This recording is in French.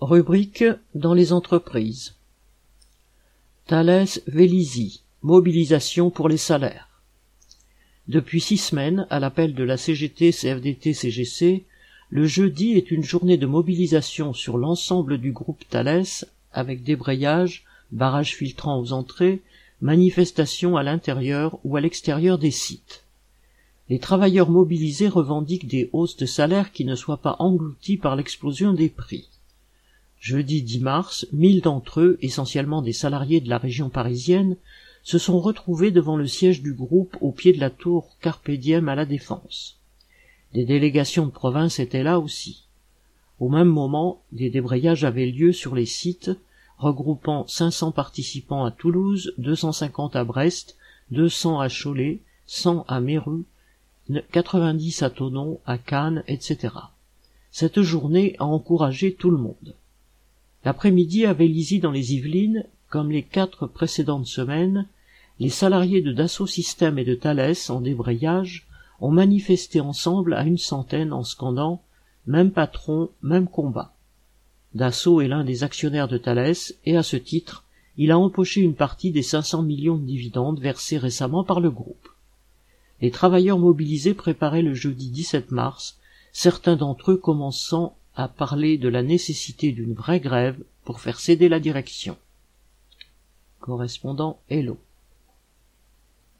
Rubrique dans les entreprises. Thales Vélizy. Mobilisation pour les salaires. Depuis six semaines, à l'appel de la CGT CFDT CGC, le jeudi est une journée de mobilisation sur l'ensemble du groupe Thales avec débrayage, barrages filtrants aux entrées, manifestations à l'intérieur ou à l'extérieur des sites. Les travailleurs mobilisés revendiquent des hausses de salaire qui ne soient pas englouties par l'explosion des prix. Jeudi 10 mars, mille d'entre eux, essentiellement des salariés de la région parisienne, se sont retrouvés devant le siège du groupe au pied de la tour Carpe à la Défense. Des délégations de province étaient là aussi. Au même moment, des débrayages avaient lieu sur les sites, regroupant 500 participants à Toulouse, 250 à Brest, 200 à Cholet, 100 à Méru, 90 à Tonon, à Cannes, etc. Cette journée a encouragé tout le monde. L'après-midi à Vélizy dans les Yvelines, comme les quatre précédentes semaines, les salariés de Dassault Systèmes et de Thales en débrayage ont manifesté ensemble à une centaine en scandant Même patron, même combat. Dassault est l'un des actionnaires de Thales et à ce titre, il a empoché une partie des 500 millions de dividendes versés récemment par le groupe. Les travailleurs mobilisés préparaient le jeudi 17 mars, certains d'entre eux commençant à parler de la nécessité d'une vraie grève pour faire céder la direction. Correspondant Hello.